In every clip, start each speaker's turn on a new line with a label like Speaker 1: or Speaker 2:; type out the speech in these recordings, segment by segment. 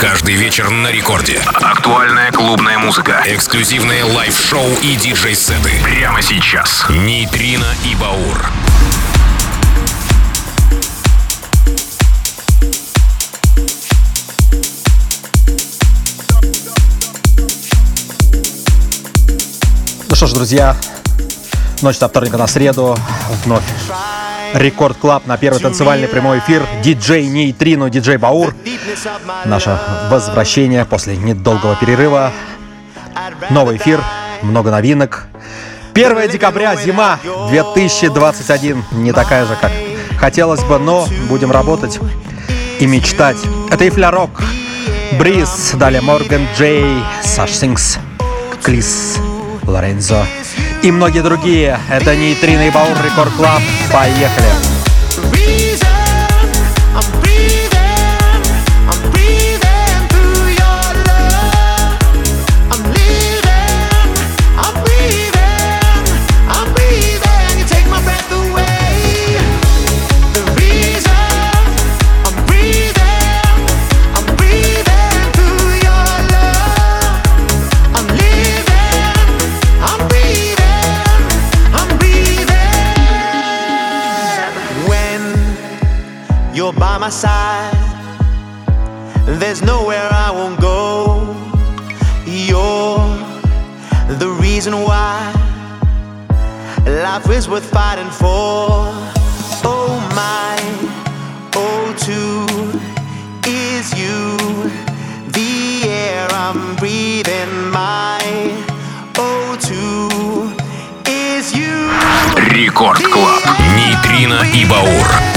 Speaker 1: Каждый вечер на рекорде.
Speaker 2: Актуальная клубная музыка.
Speaker 1: Эксклюзивные live-шоу и диджей-сеты.
Speaker 2: Прямо сейчас.
Speaker 1: Нейтрино и Баур.
Speaker 3: Ну что ж, друзья, ночь со вторника на среду. Вновь Record Club на первый танцевальный прямой эфир. Диджей Нейтрино, диджей Баур. Наше возвращение после недолгого перерыва. Новый эфир, много новинок. 1 декабря, зима 2021. Не такая же, как хотелось бы, но будем работать и мечтать. Это Ифля Рок, Бриз, далее Морган Джей, Саш Сингс, Клис, Лорензо и многие другие. Это Нейтрино и Баур Рекорд Клаб. Поехали!
Speaker 4: worth fighting for. Oh my, oh two is you. The air I'm breathing, my oh two is you.
Speaker 1: Рекорд Клаб. Нейтрино и Баур.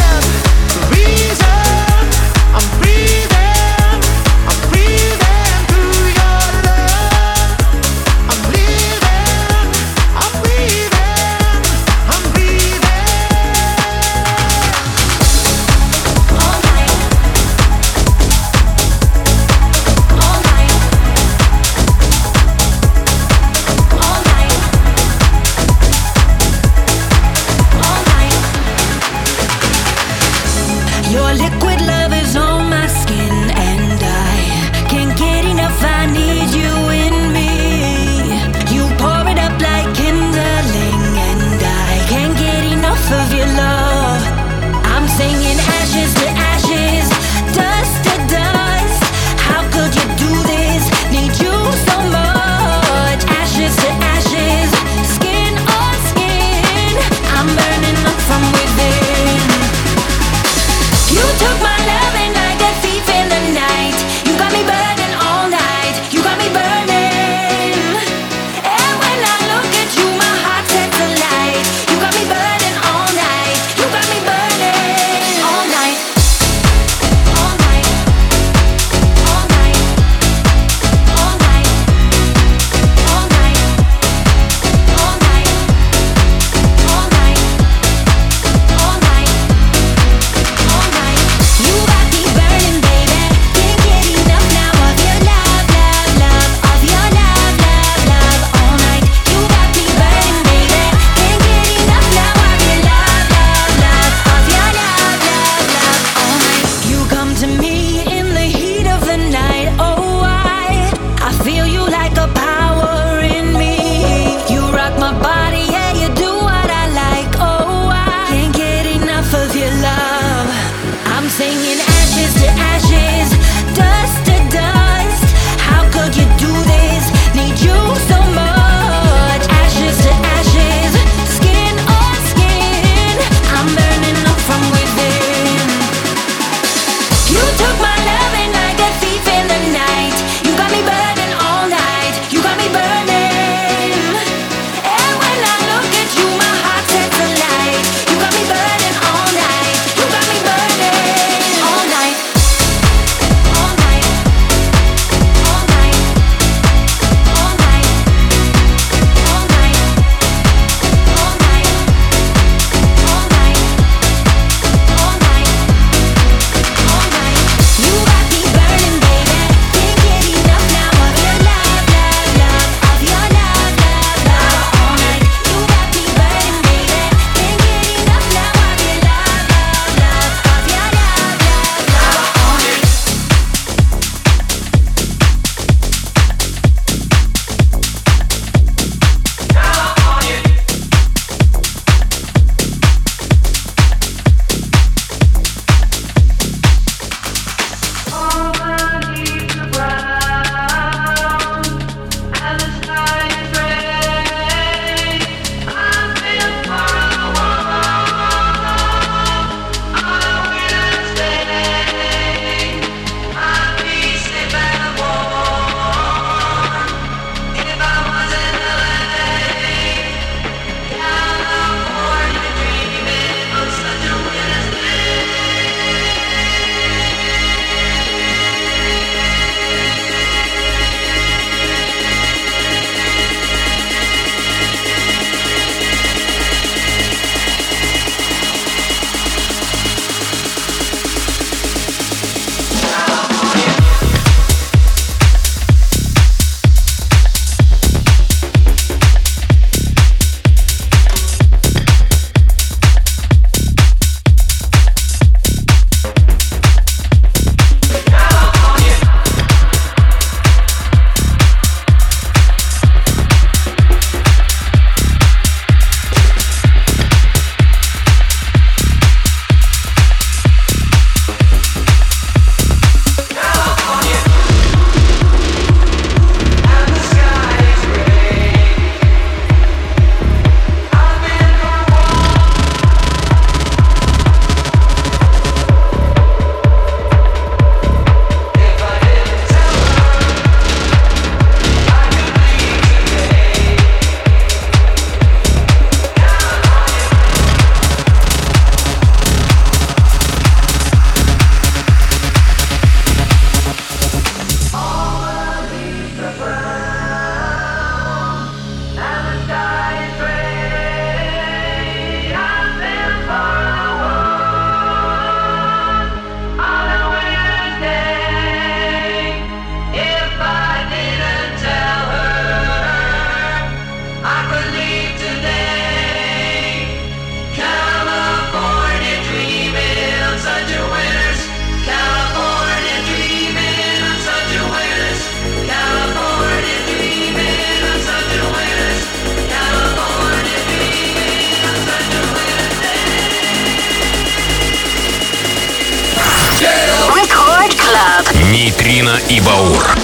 Speaker 5: Нейтрино и Баур.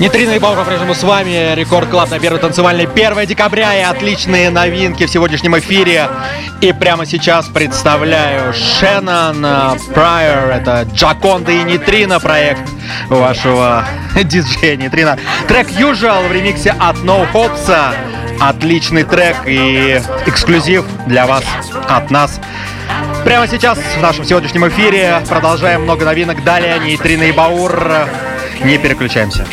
Speaker 3: Нейтрино и Баур по-прежнему с вами. Record Club на первой танцевальной 1 декабря и отличные новинки в сегодняшнем эфире. И прямо сейчас представляю Шеннон Прайер. Это Джаконда и Нейтрино проект вашего диджея Нейтрино. Трек Usual в ремиксе от No Hopes. Отличный трек и эксклюзив для вас от нас. Прямо сейчас в нашем сегодняшнем эфире продолжаем много новинок. Далее Нейтрино и Баур. Не переключаемся.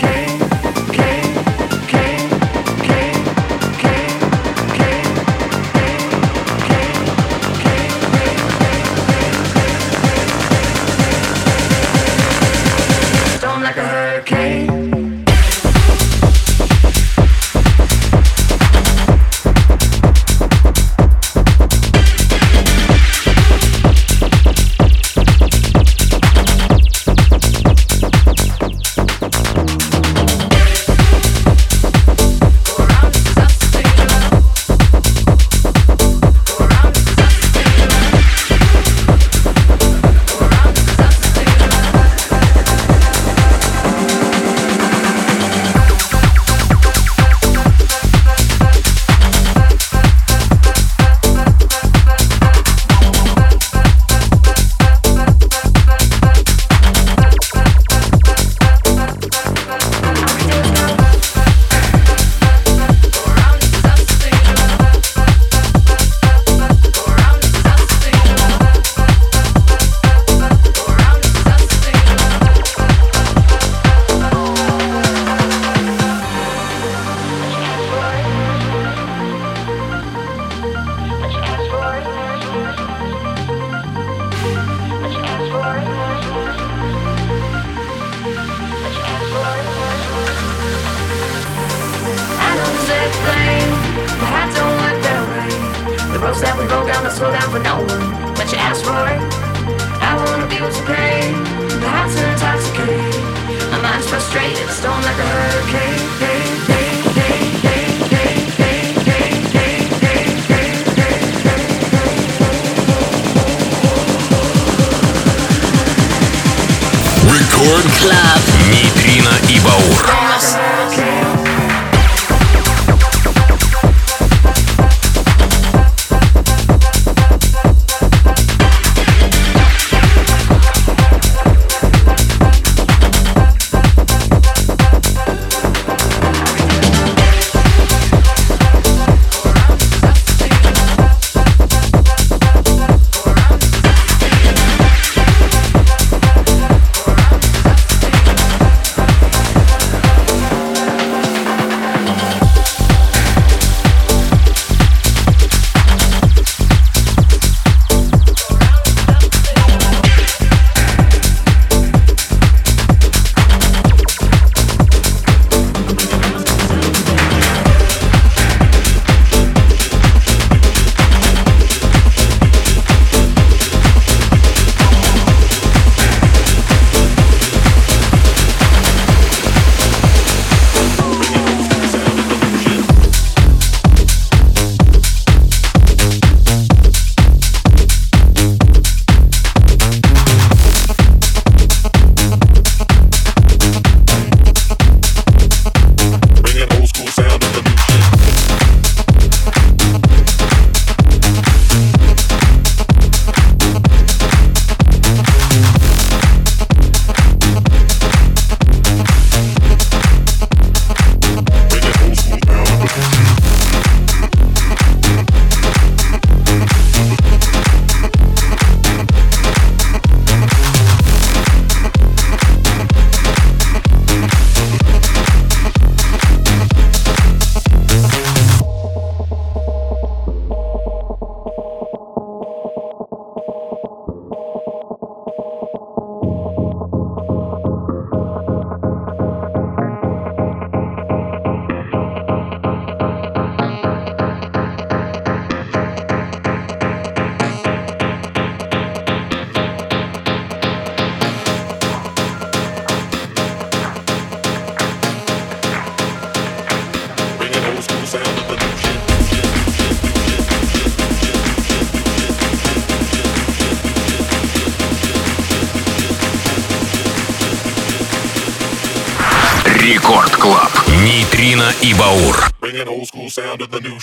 Speaker 6: To the
Speaker 5: new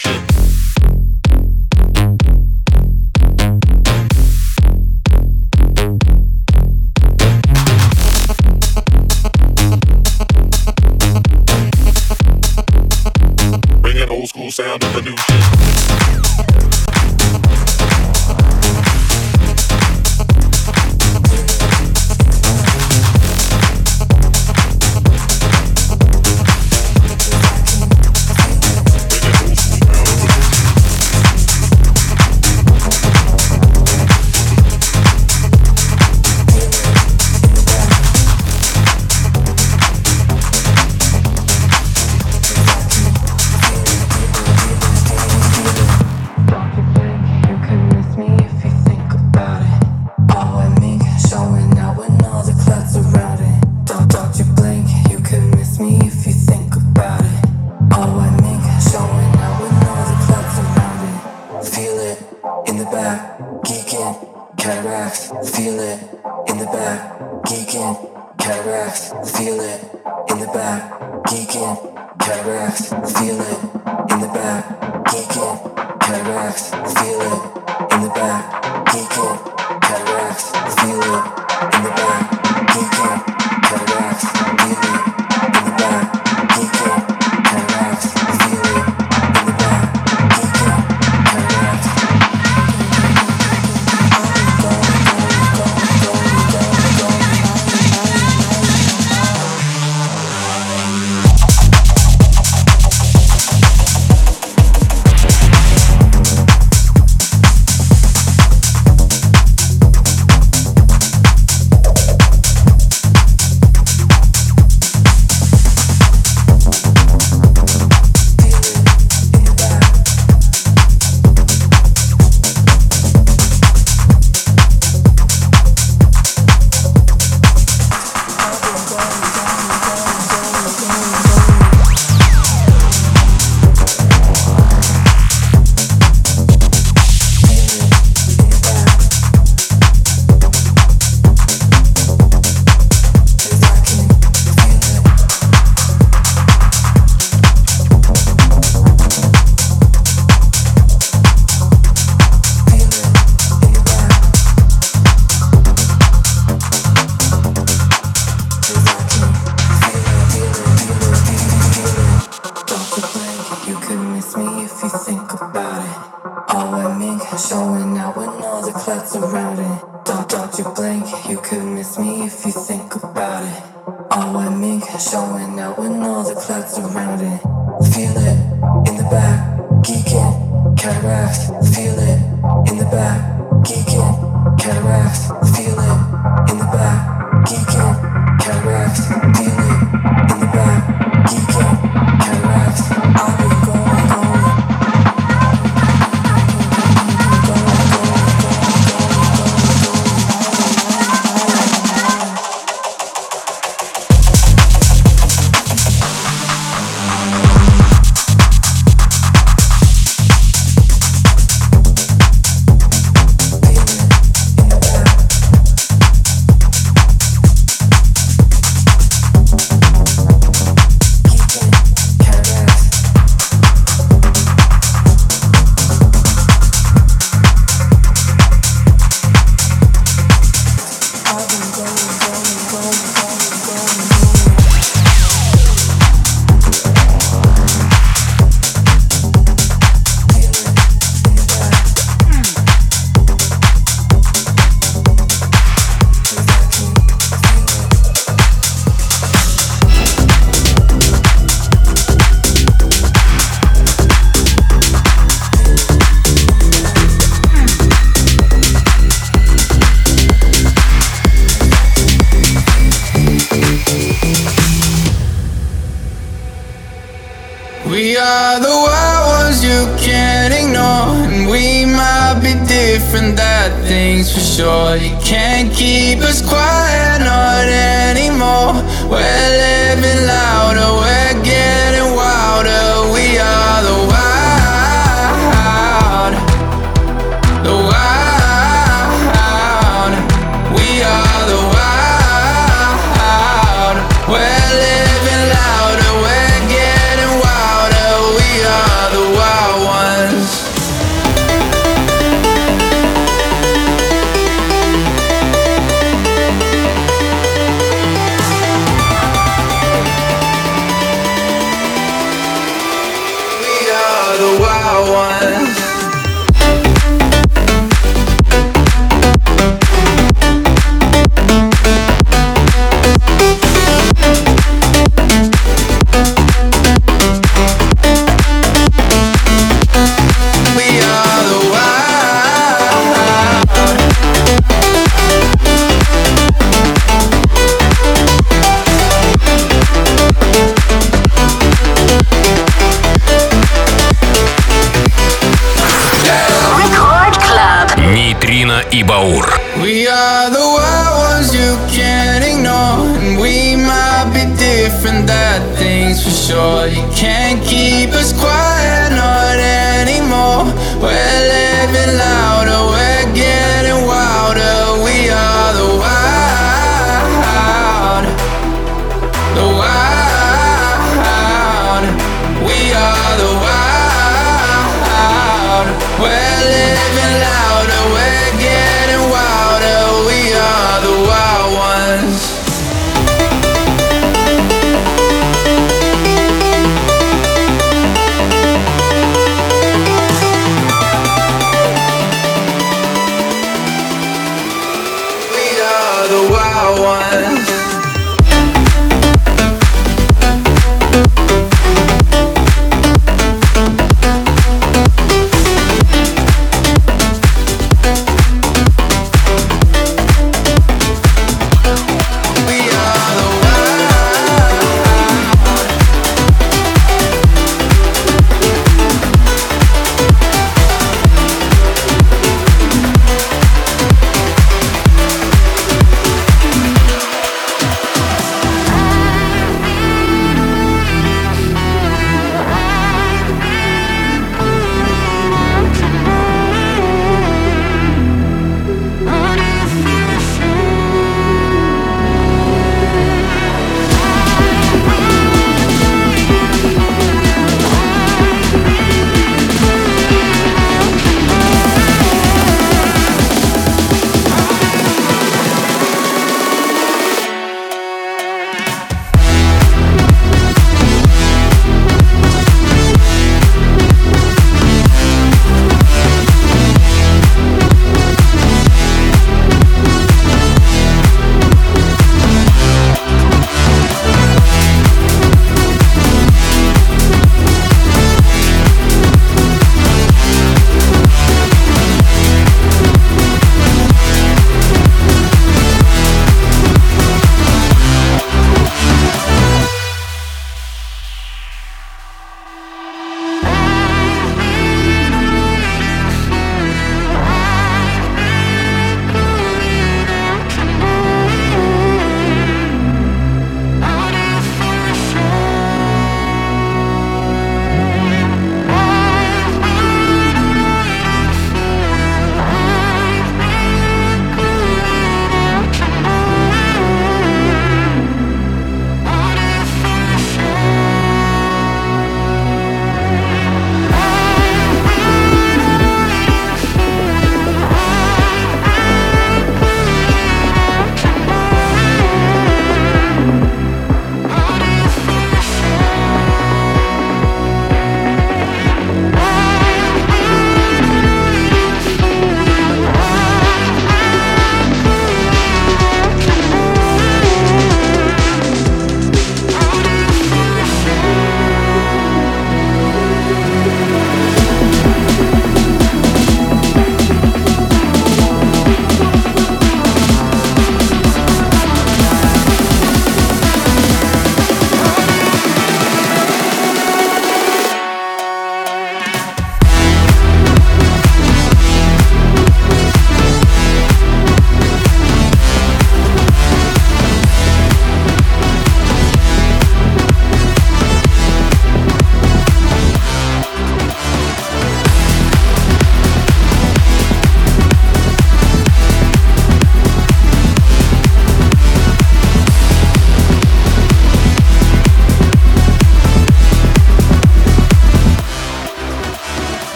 Speaker 5: и Баур.
Speaker 7: We are the wild ones you can't ignore And we might be different, thing's for sure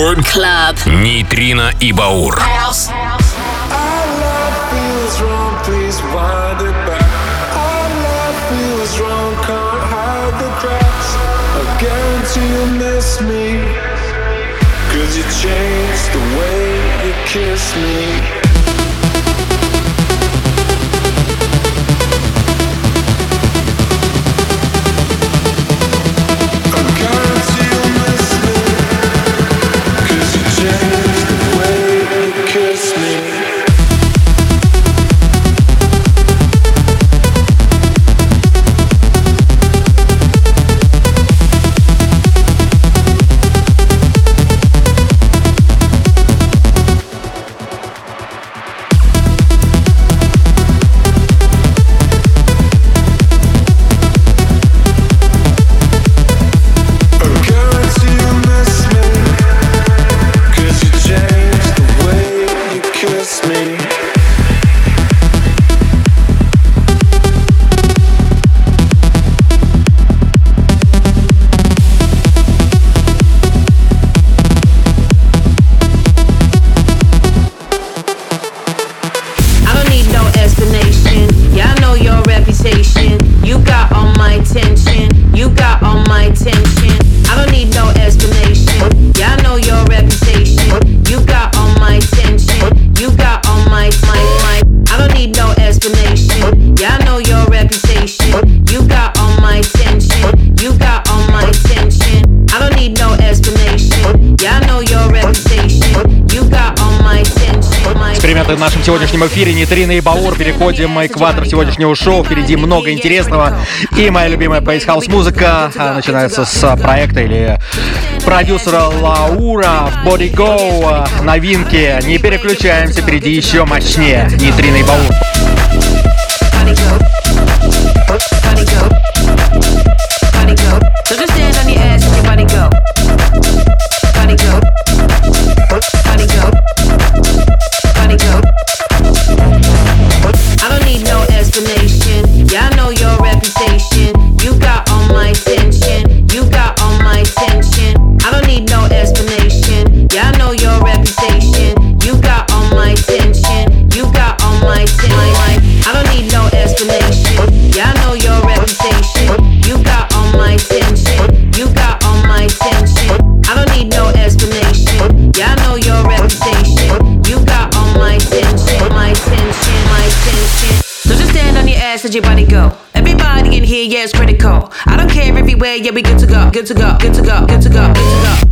Speaker 8: Club. Нейтрино и Баур. House. Cause you changed the way you kiss me
Speaker 9: в нашем сегодняшнем эфире Нитрина и Баур. Переходим к экватор сегодняшнего шоу. Впереди много интересного. И моя любимая Space House музыка а, начинается с проекта или продюсера Лаура Body Go. Новинки. Не переключаемся, впереди еще мощнее. Нитрина и Баур.
Speaker 10: Good to go, good to go, good to go, good to go,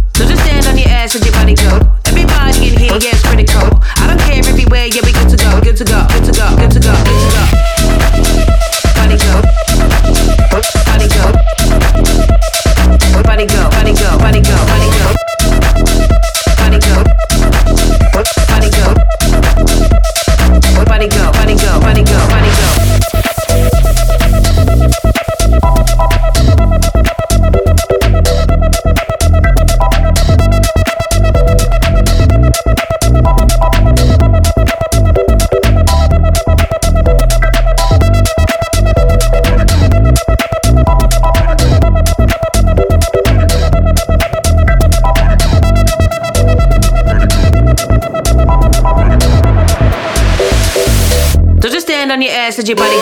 Speaker 11: message it, buddy.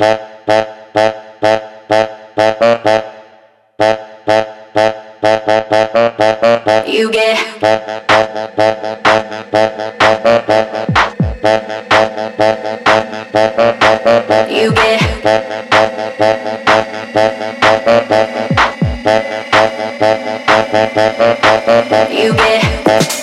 Speaker 11: You
Speaker 9: get You get You get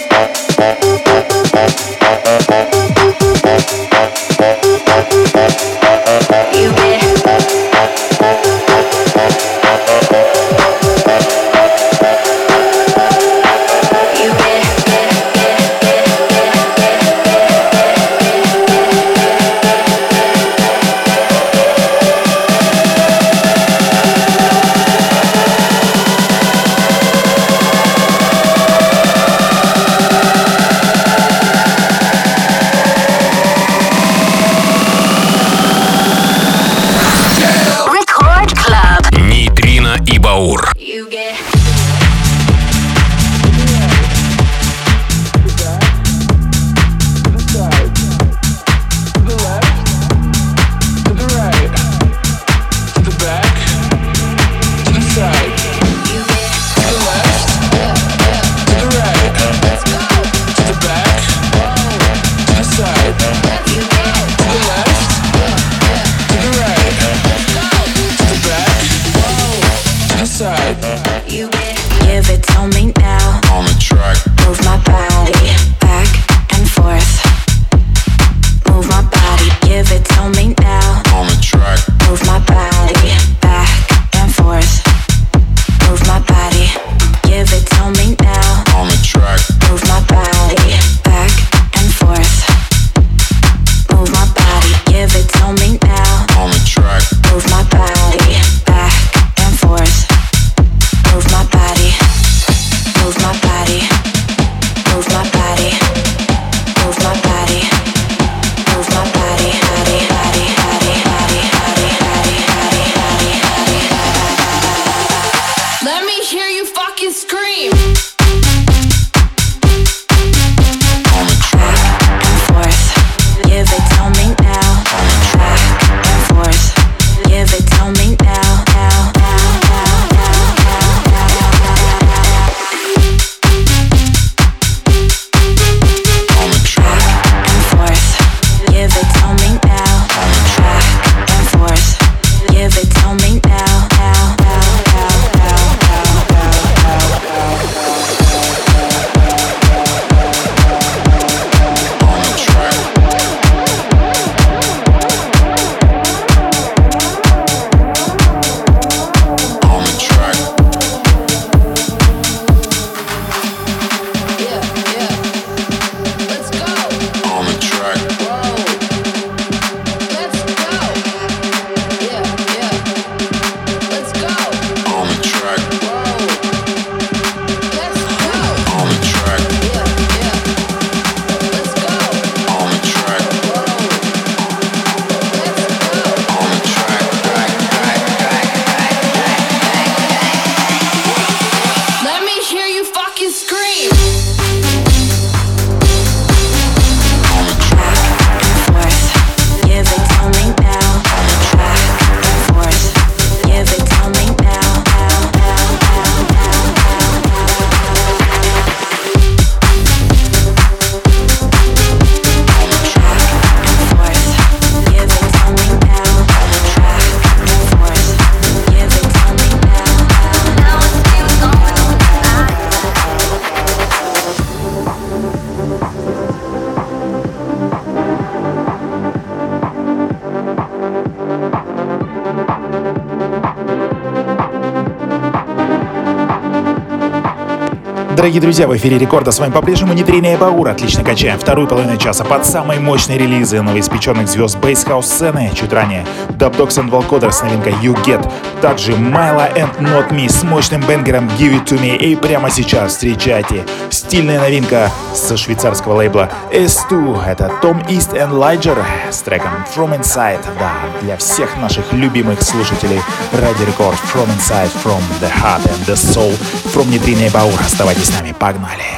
Speaker 12: Дорогие друзья, в эфире рекорда с вами по-прежнему Нитрина и. Отлично качаем вторую половину часа под самые мощные релизы новоиспеченных звезд бейсхаус сцены. Чуть ранее Dub Dogs and Volcoder с новинкой You Get. Также Myla and Not Me с мощным бенгером Give It To Me. И прямо сейчас встречайте стильная новинка со швейцарского лейбла S2. Это Tom East and Liger с треком From Inside. Да, для всех наших любимых слушателей Ради Рекорд From Inside, From the Heart and the Soul. From Нитрина и Баур. Оставайтесь
Speaker 13: с нами, погнали!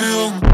Speaker 14: you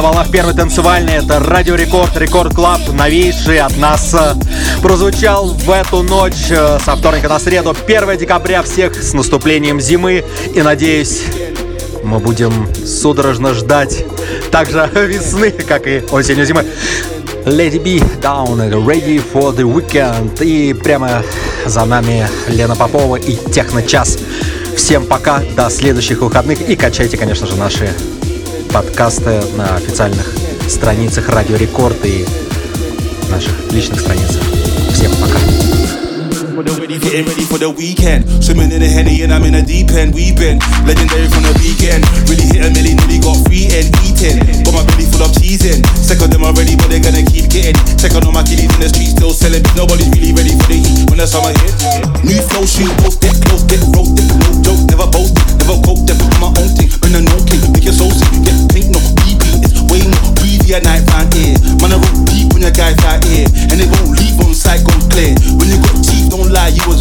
Speaker 3: на волнах первой танцевальной. Это Радио Рекорд, Record Club, новейший от нас. Э, прозвучал в эту ночь э, со вторника на среду, 1 декабря. Всех с наступлением зимы. И надеюсь, мы будем судорожно ждать также весны, как и осенью зимы. Lady B Down, Ready for the Weekend. И прямо за нами Лена Попова и Техно-час. Всем пока, до следующих выходных. И качайте, конечно же, наши подкасты на официальных страницах Радио Рекорд и наших личных страницах. getting ready for the weekend. Swimming in the henny and I'm in a deep end. We been legendary from the weekend. Really hit a milli, nearly got free and eating. Got my belly full of teasing. in. Sick of them already, but they're gonna keep getting. Checking on my kiddies in the streets still selling. Nobody's really ready for the heat when the summer hits. New flow, shoot, post it, close get roast it, no joke, never boast, never quote, never do my own thing. Been a no king, make your soul sick, get pink, no beat a night here. Eh? Man, I roll deep when your guys out here, eh? and they won't leave on sight gone clear. When you got teeth, don't lie, you was.